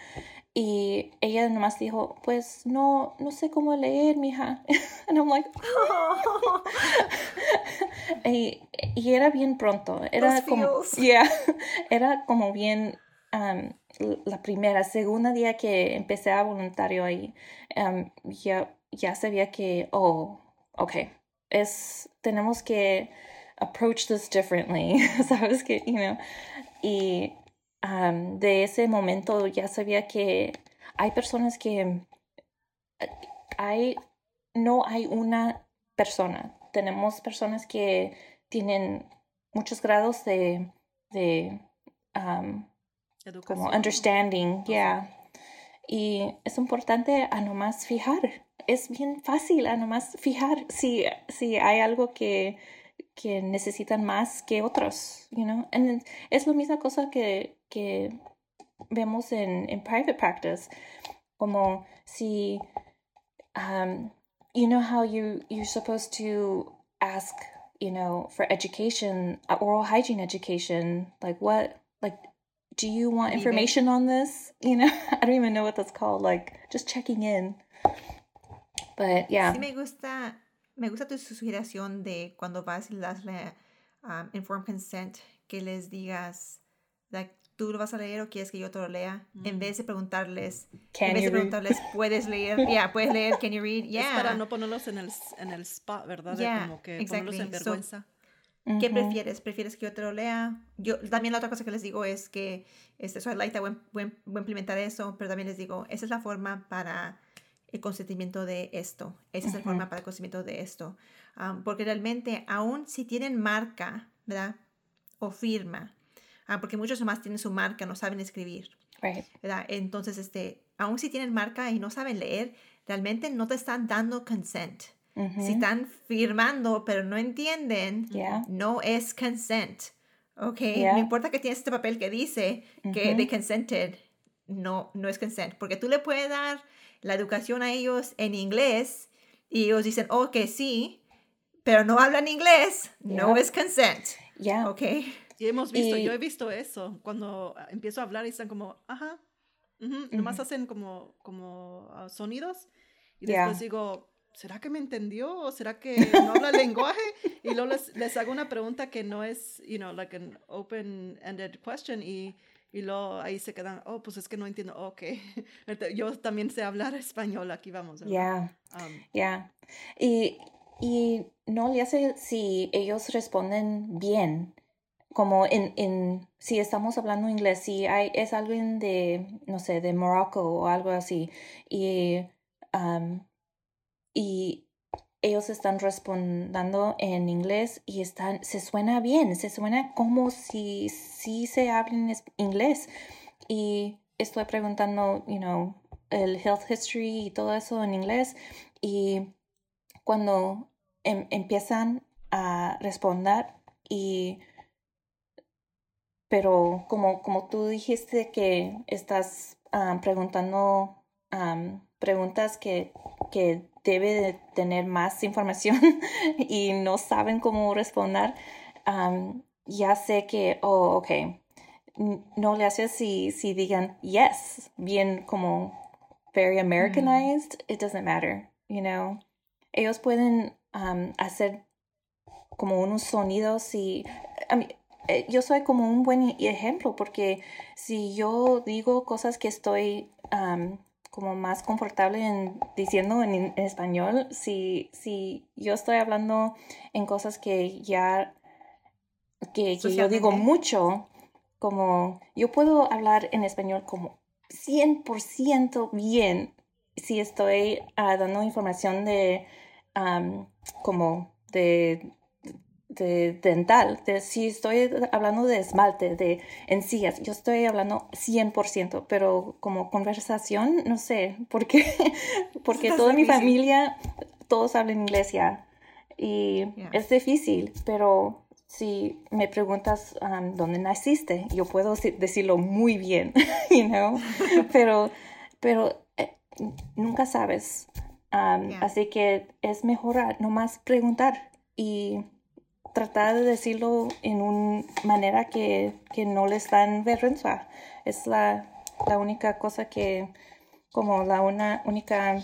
Y ella nomás dijo, pues no, no sé cómo leer, mija. And I'm like, y, y, era bien pronto. Era como, yeah, era como bien la primera, segunda día que empecé a voluntario ahí. ya, ya sabía que, oh, okay, es, tenemos que approach this differently, ¿sabes? Que, you know, y um, de ese momento ya sabía que hay personas que hay, no hay una persona, tenemos personas que tienen muchos grados de, de um, como understanding, yeah. Y es importante a nomás fijar es bien fácil a nomás fijar si, si hay algo que, que necesitan más que otros, you know. And es la misma cosa que, que vemos en, en private practice, como si, um, you know how you, you're supposed to ask, you know, for education, uh, oral hygiene education, like what, like, do you want information on this? You know, I don't even know what that's called, like, just checking in. But yeah. Sí me gusta, me gusta tu sugestión de cuando vas y das la um, informed consent, que les digas, like, tú lo vas a leer o quieres que yo te lo lea, en vez de preguntarles, en vez de preguntarles, puedes leer, ya, yeah, puedes leer, can you read, yeah. Es para no ponerlos en el, en el spot, ¿verdad? De como que exactly. ponerlos en vergüenza. So, ¿Qué prefieres? ¿Prefieres que yo te lo lea? Yo también la otra cosa que les digo es que este, soy Laita, voy, voy, voy a implementar eso, pero también les digo, esa es la forma para el consentimiento de esto. Esa es la forma para el consentimiento de esto. porque realmente, aún si tienen marca, ¿verdad? O firma, ah, porque muchos más tienen su marca, no saben escribir. ¿verdad? Entonces, este, aún si tienen marca y no saben leer, realmente no te están dando consent. Si están firmando, pero no entienden, no es consent. ¿Ok? No importa que tienes este papel que dice que they consented, no, no es consent. Porque tú le puedes dar la educación a ellos en inglés y ellos dicen, oh, que sí, pero no hablan inglés, no es consent. Ok. Y hemos visto, yo he visto eso, cuando empiezo a hablar y están como, ajá, nomás hacen como, como ah, sonidos y después digo, ¿será que me entendió o será que no habla el lenguaje? Y luego les, les, hago una pregunta que no es, you know, like an open-ended question y y luego ahí se quedan, oh, pues es que no entiendo, ok, yo también sé hablar español, aquí vamos. Ya, ya. Y, y no le hace si ellos responden bien, como en, en, si estamos hablando inglés, si hay, es alguien de, no sé, de Morocco o algo así, y, y ellos están respondiendo en inglés y están, se suena bien, se suena como si, si se habla inglés. Y estoy preguntando, you know, el health history y todo eso en inglés. Y cuando em, empiezan a responder y pero como, como tú dijiste que estás ah, preguntando um, preguntas que, que debe de tener más información y no saben cómo responder, ya sé que, oh, ok, no le hace si, si digan yes, bien como very Americanized, it doesn't matter, you know. Ellos pueden hacer como unos sonidos y eh, yo soy como un buen ejemplo porque si yo digo cosas que estoy como más confortable en diciendo en, español, si, si yo estoy hablando en cosas que ya que, yo digo mucho, como yo puedo hablar en español como 100% bien si estoy ah, dando información de como de de dental, de, si estoy hablando de esmalte, de encías, yo estoy hablando 100%, pero como conversación, no sé, porque, porque toda mi familia, todos hablan inglés ya, y es difícil, pero si me preguntas um, dónde naciste, yo puedo decirlo muy bien, you know, pero, pero eh, nunca sabes, um, así que es mejor nomás preguntar y tratar de decirlo en una manera que, que no les dan vergüenza. Es la, la, única cosa que, como la una, única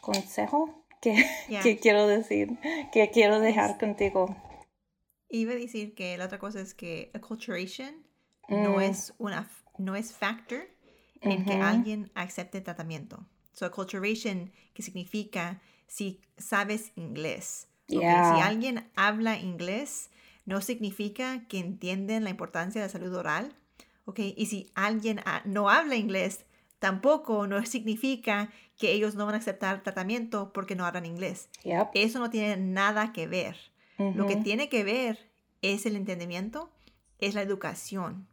consejo que, que quiero decir, que quiero dejar contigo. Iba a decir que la otra cosa es que acculturation no mm. es una no es factor en que alguien acepte tratamiento. So acculturation, que significa si sabes inglés. Si alguien habla inglés, no significa que entienden la importancia de la salud oral. Okay? Y si alguien no habla inglés, tampoco no significa que ellos no van a aceptar tratamiento porque no hablan inglés. Eso no tiene nada que ver. Lo que tiene que ver es el entendimiento, es la educación.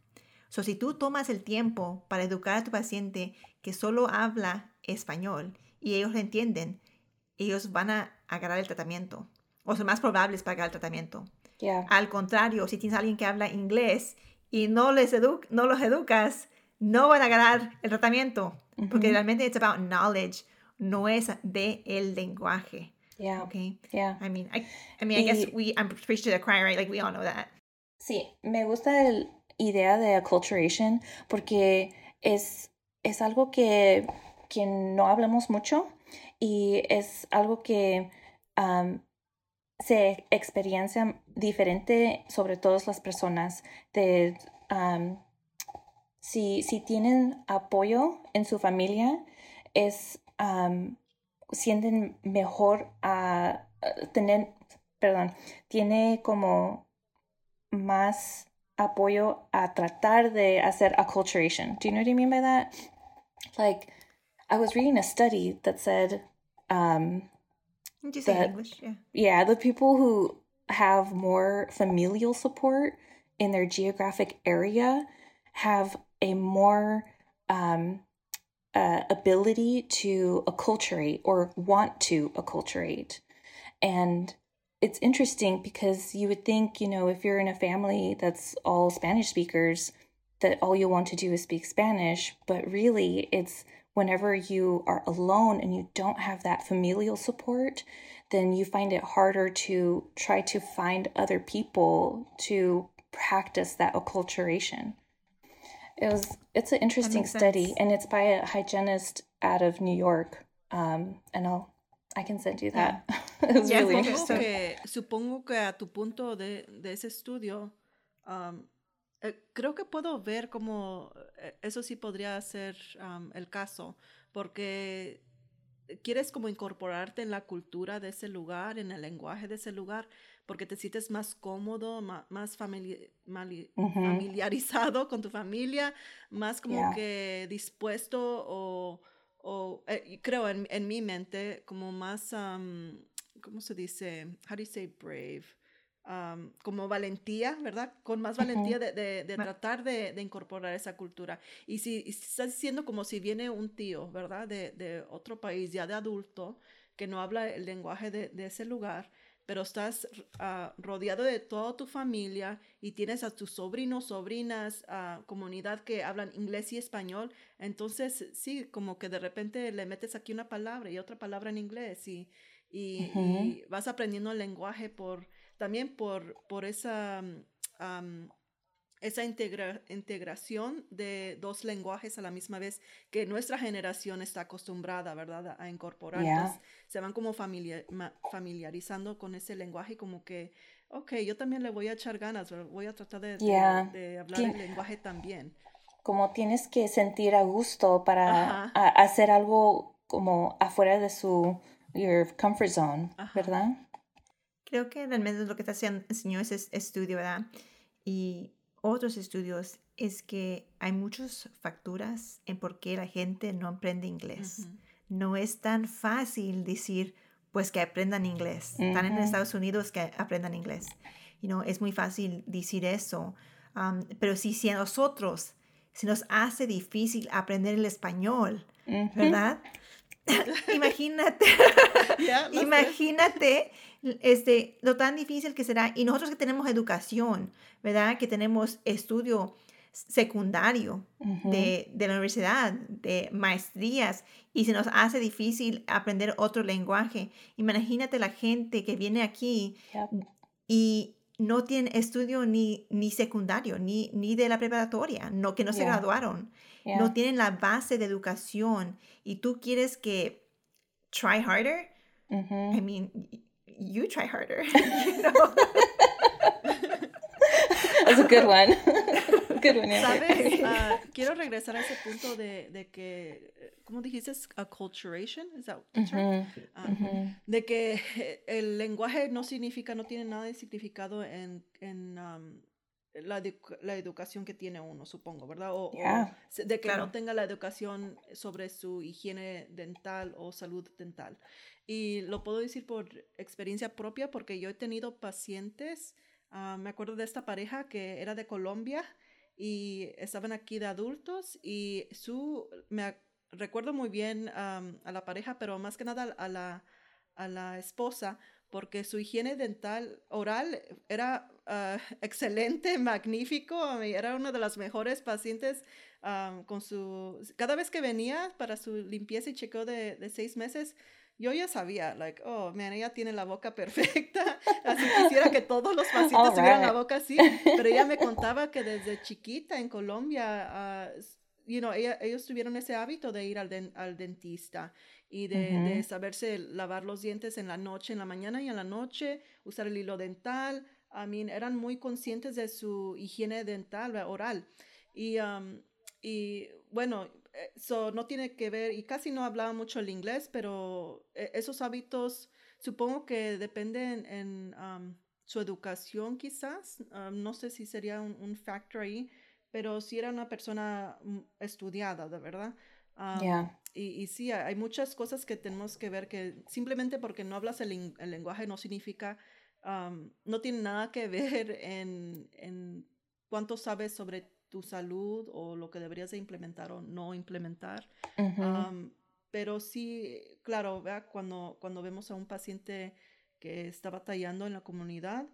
So, si tú tomas el tiempo para educar a tu paciente que solo habla español y ellos lo entienden, ellos van a agarrar el tratamiento o son más probables para el tratamiento. Al contrario, si tienes a alguien que habla inglés y no, les no los educas, no van a agarrar el tratamiento, porque realmente it's about knowledge, no es de el lenguaje. Yeah. Okay. Yeah. I mean, I, I mean, I guess we, I'm pretty sure crying, right? Like we all know that. Sí, me gusta la idea de acculturation porque es, es algo que, que no hablamos mucho y es algo que um, se experiencia diferente sobre todas las personas. De, si, si tienen apoyo en su familia, es, sienten mejor a, tener, perdón, tiene como más apoyo a tratar de hacer acculturation. Do you know what I mean by that? Like, I was reading a study that said um, you say English, yeah. Yeah, the people who have more familial support in their geographic area have a more um, uh, ability to acculturate or want to acculturate. And it's interesting because you would think, you know, if you're in a family that's all Spanish speakers, that all you want to do is speak Spanish, but really it's whenever you are alone and you don't have that familial support, then you find it harder to try to find other people to practice that acculturation. It was it's an interesting study sense. and it's by a hygienist out of New York. Um, and I'll I can send you that. Yeah. it was yeah, really interesting. Que, supongo que a tu punto de, de ese estudio um, Eh, creo que puedo ver cómo eh, eso sí podría ser el caso, porque quieres como incorporarte en la cultura de ese lugar, en el lenguaje de ese lugar, porque te sientes más cómodo, más, familiarizado con tu familia, más como que dispuesto o, o eh, creo en, en, mi mente como más, ¿cómo se dice? How do you say brave? Como valentía, ¿verdad? Con más valentía de, de, tratar de, de, incorporar esa cultura. Y si, estás diciendo como si viene un tío, ¿verdad? De, otro país, ya de adulto, que no habla el lenguaje de, ese lugar, pero estás ah, rodeado de toda tu familia y tienes a tus sobrinos, sobrinas, a comunidad que hablan inglés y español, entonces sí, como que de repente le metes aquí una palabra y otra palabra en inglés y, y, vas aprendiendo el lenguaje por, también por, por esa esa integración de dos lenguajes a la misma vez que nuestra generación está acostumbrada, ¿verdad?, a incorporar. se van como familiarizando con ese lenguaje como que, ok, yo también le voy a echar ganas, voy a tratar de, hablar el lenguaje también. Como tienes que sentir a gusto para hacer algo como afuera de su your comfort zone, ¿verdad? Creo que realmente lo que está haciendo enseñó ese estudio, ¿verdad? Y otros estudios es que hay muchas facturas en por qué la gente no aprende inglés. No es tan fácil decir, pues que aprendan inglés. Están en Estados Unidos que aprendan inglés. You know, es muy fácil decir eso. pero si, si a nosotros se nos hace difícil aprender el español, ¿verdad? imagínate, imagínate este, lo tan difícil que será. Y nosotros que tenemos educación, ¿verdad? Que tenemos estudio secundario de, de, la universidad, de maestrías, y se nos hace difícil aprender otro lenguaje. Imagínate la gente que viene aquí y no tiene estudio ni, ni secundario, ni, ni de la preparatoria, no, que no se graduaron, no tienen la base de educación y tú quieres que try harder. I mean, you try harder. you know? That's a good one. good one. ¿Sabes? Uh, quiero regresar a ese punto de, de que, ¿cómo dijiste? Acculturation, ¿es that uh, De que el lenguaje no significa, no tiene nada de significado en, en um, la, la, educación que tiene uno, supongo, ¿verdad? O, de que no tenga la educación sobre su higiene dental o salud dental. Y lo puedo decir por experiencia propia porque yo he tenido pacientes, ah, me acuerdo de esta pareja que era de Colombia y estaban aquí de adultos y su, me recuerdo muy bien a la pareja, pero más que nada a la, a la esposa, porque su higiene dental oral era ah, excelente, magnífico, era una de las mejores pacientes con su, cada vez que venía para su limpieza y chequeo de, de seis meses, yo ya sabía, like, oh, man, ella tiene la boca perfecta, así quisiera que todos los pacientes tuvieran la boca así, pero ella me contaba que desde chiquita en Colombia, uh, you know, ellos tuvieron ese hábito de ir al, al dentista y de, de, saberse lavar los dientes en la noche, en la mañana y en la noche, usar el hilo dental, I mean, eran muy conscientes de su higiene dental, oral. Y, um, y bueno, eso eh, no tiene que ver, y casi no hablaba mucho el inglés, pero eh, esos hábitos supongo que dependen en su educación quizás, no sé si sería un, factor ahí, pero si era una persona mm, estudiada, de verdad. Y, y, sí, hay muchas cosas que tenemos que ver que simplemente porque no hablas el, el lenguaje no significa, no tiene nada que ver en, en cuánto sabes sobre tu salud o lo que deberías de implementar o no implementar. pero sí, claro. Cuando, cuando vemos a un paciente que está batallando en la comunidad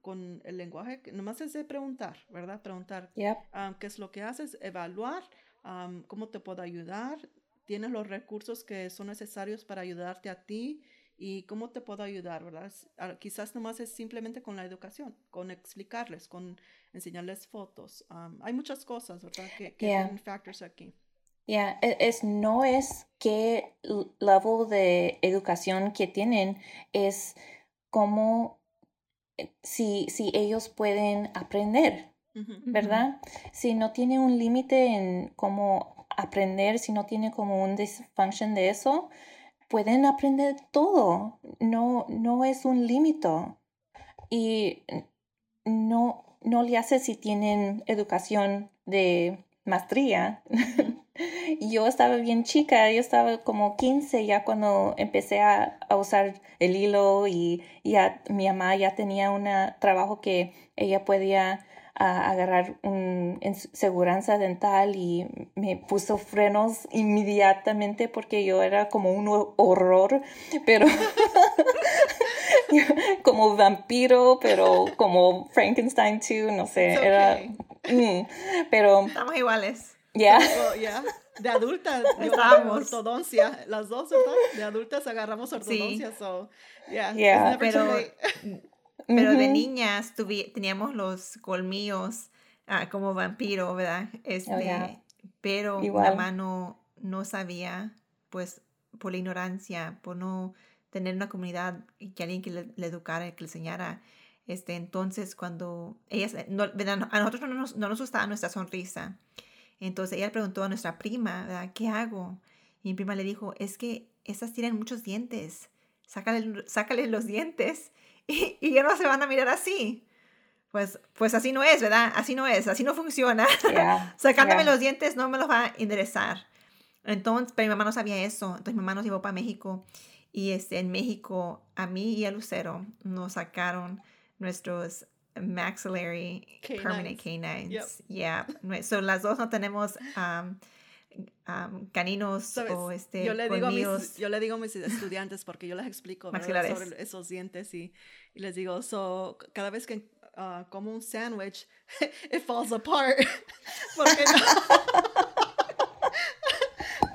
con el lenguaje, nomás es de preguntar, ¿verdad? Preguntar qué es lo que haces, evaluar cómo te puedo ayudar, tienes los recursos que son necesarios para ayudarte a ti y cómo te puedo ayudar, ¿verdad? Quizás nomás es simplemente con la educación, con explicarles, con enseñarles fotos. hay muchas cosas, ¿verdad? Que, que tienen factors aquí. Ya, e, es, no es qué level de educación que tienen, es cómo, eh, si, si ellos pueden aprender, ¿verdad? Si no tiene un límite en cómo aprender, si no tiene como un dysfunction de eso, pueden aprender todo. No, no es un límite. Y no, no le hace si tienen educación de maestría. yo estaba bien chica, yo estaba como 15 ya cuando empecé a, usar el hilo y ya mi mamá ya tenía un trabajo que ella podía a agarrar un, seguranza dental y me puso frenos inmediatamente porque yo era como un horror, pero, como vampiro, pero como Frankenstein too, no sé, era... mm, pero, Estamos iguales. ya, yeah. De adultas, yo ortodoncia, las dos, ¿verdad? De adultas agarramos ortodoncia, so, yeah, Yeah. too Pero- de niñas teníamos los colmillos ah, como vampiro, ¿verdad? Este, Oh, yeah. Pero Igual. mamá no, no sabía, pues, por la ignorancia, por no tener una comunidad y que alguien que le, le educara, que le enseñara. Este, entonces, cuando ellas, no- ¿verdad? a nosotros no nos, no nos gustaba nuestra sonrisa. Entonces, ella preguntó a nuestra prima, ¿verdad? ¿Qué hago? Y mi prima le dijo, es que estas tienen muchos dientes. Sácale, sácale los dientes y, y ya no se van a mirar así. Pues, pues así no es, ¿verdad? Así no es, así no funciona. yeah, Sacándome yeah. los dientes no me los va a enderezar. Entonces, pero mi mamá no sabía eso. Entonces mi mamá nos llevó para México y este, en México a mí y a Lucero nos sacaron nuestros maxillary Canines. permanent canines. Yep. Yeah. So las dos no tenemos um, um, caninos Sabes, o este yo le digo a mis, yo le digo a mis estudiantes porque yo les explico sobre esos dientes y, y les digo so cada vez que ah, como un sándwich it falls apart porque no,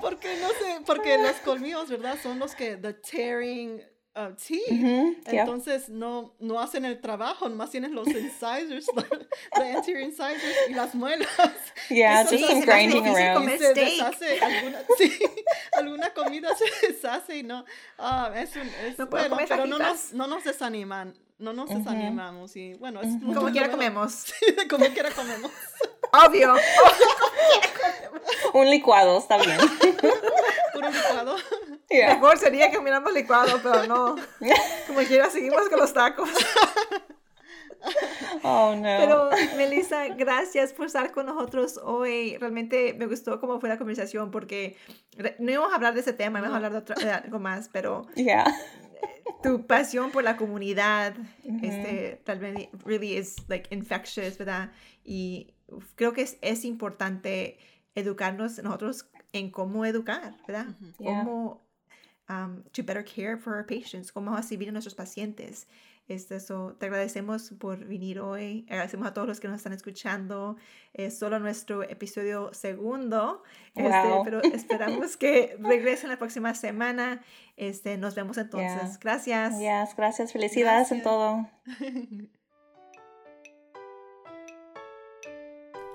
porque no sé porque los colmillos verdad son los que the tearing uh, teeth Ujú, yeah. entonces no, no hacen el trabajo, nomás tienen los incisors, the anterior incisors y las muelas. Yeah, Eso just es some más grinding around. se deshace alguna, sí, alguna comida se deshace y no, ah, es un, es, No bueno, pero no nos, no nos desaniman, no nos desanimamos y bueno, es Como quiera comemos. Sí, como quiera comemos. Obvio. Un licuado, está bien. Puro licuado. Yeah. Mejor sería que comiéramos licuado, pero no. Como quiera, seguimos con los tacos. Oh, no. Pero, Melissa, gracias por estar con nosotros hoy. Realmente me gustó cómo fue la conversación porque no íbamos a hablar de ese tema, íbamos a hablar de, otra- de algo más, pero yeah. tu pasión por la comunidad, Ujú. este, tal vez really is like infectious, ¿verdad? Y creo que es, es importante educarnos nosotros en cómo educar, ¿verdad? Ujú. Yeah. Cómo um, to better care for our patients, cómo recibir a nuestros pacientes. Este, so, te agradecemos por venir hoy, agradecemos a todos los que nos están escuchando. Es solo nuestro episodio segundo, este, Wow. pero esperamos que regresen la próxima semana. Este, nos vemos entonces. Yeah. Gracias. Yes, gracias. Felicidades en Gracias. todo.